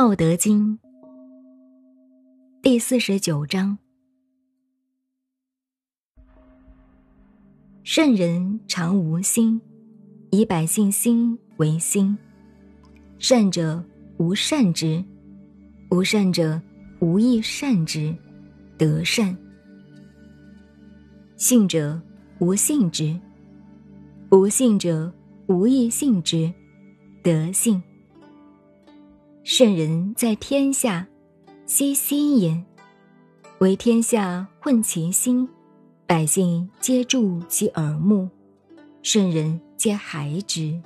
道德经第四十九章：圣人常无心，以百姓心为心。善者无善之，无善者无亦善之，得善。信者无信之，无信者无亦信之，得信。圣人在天下，悉心焉；为天下混其心，百姓皆助其耳目，圣人皆孩之。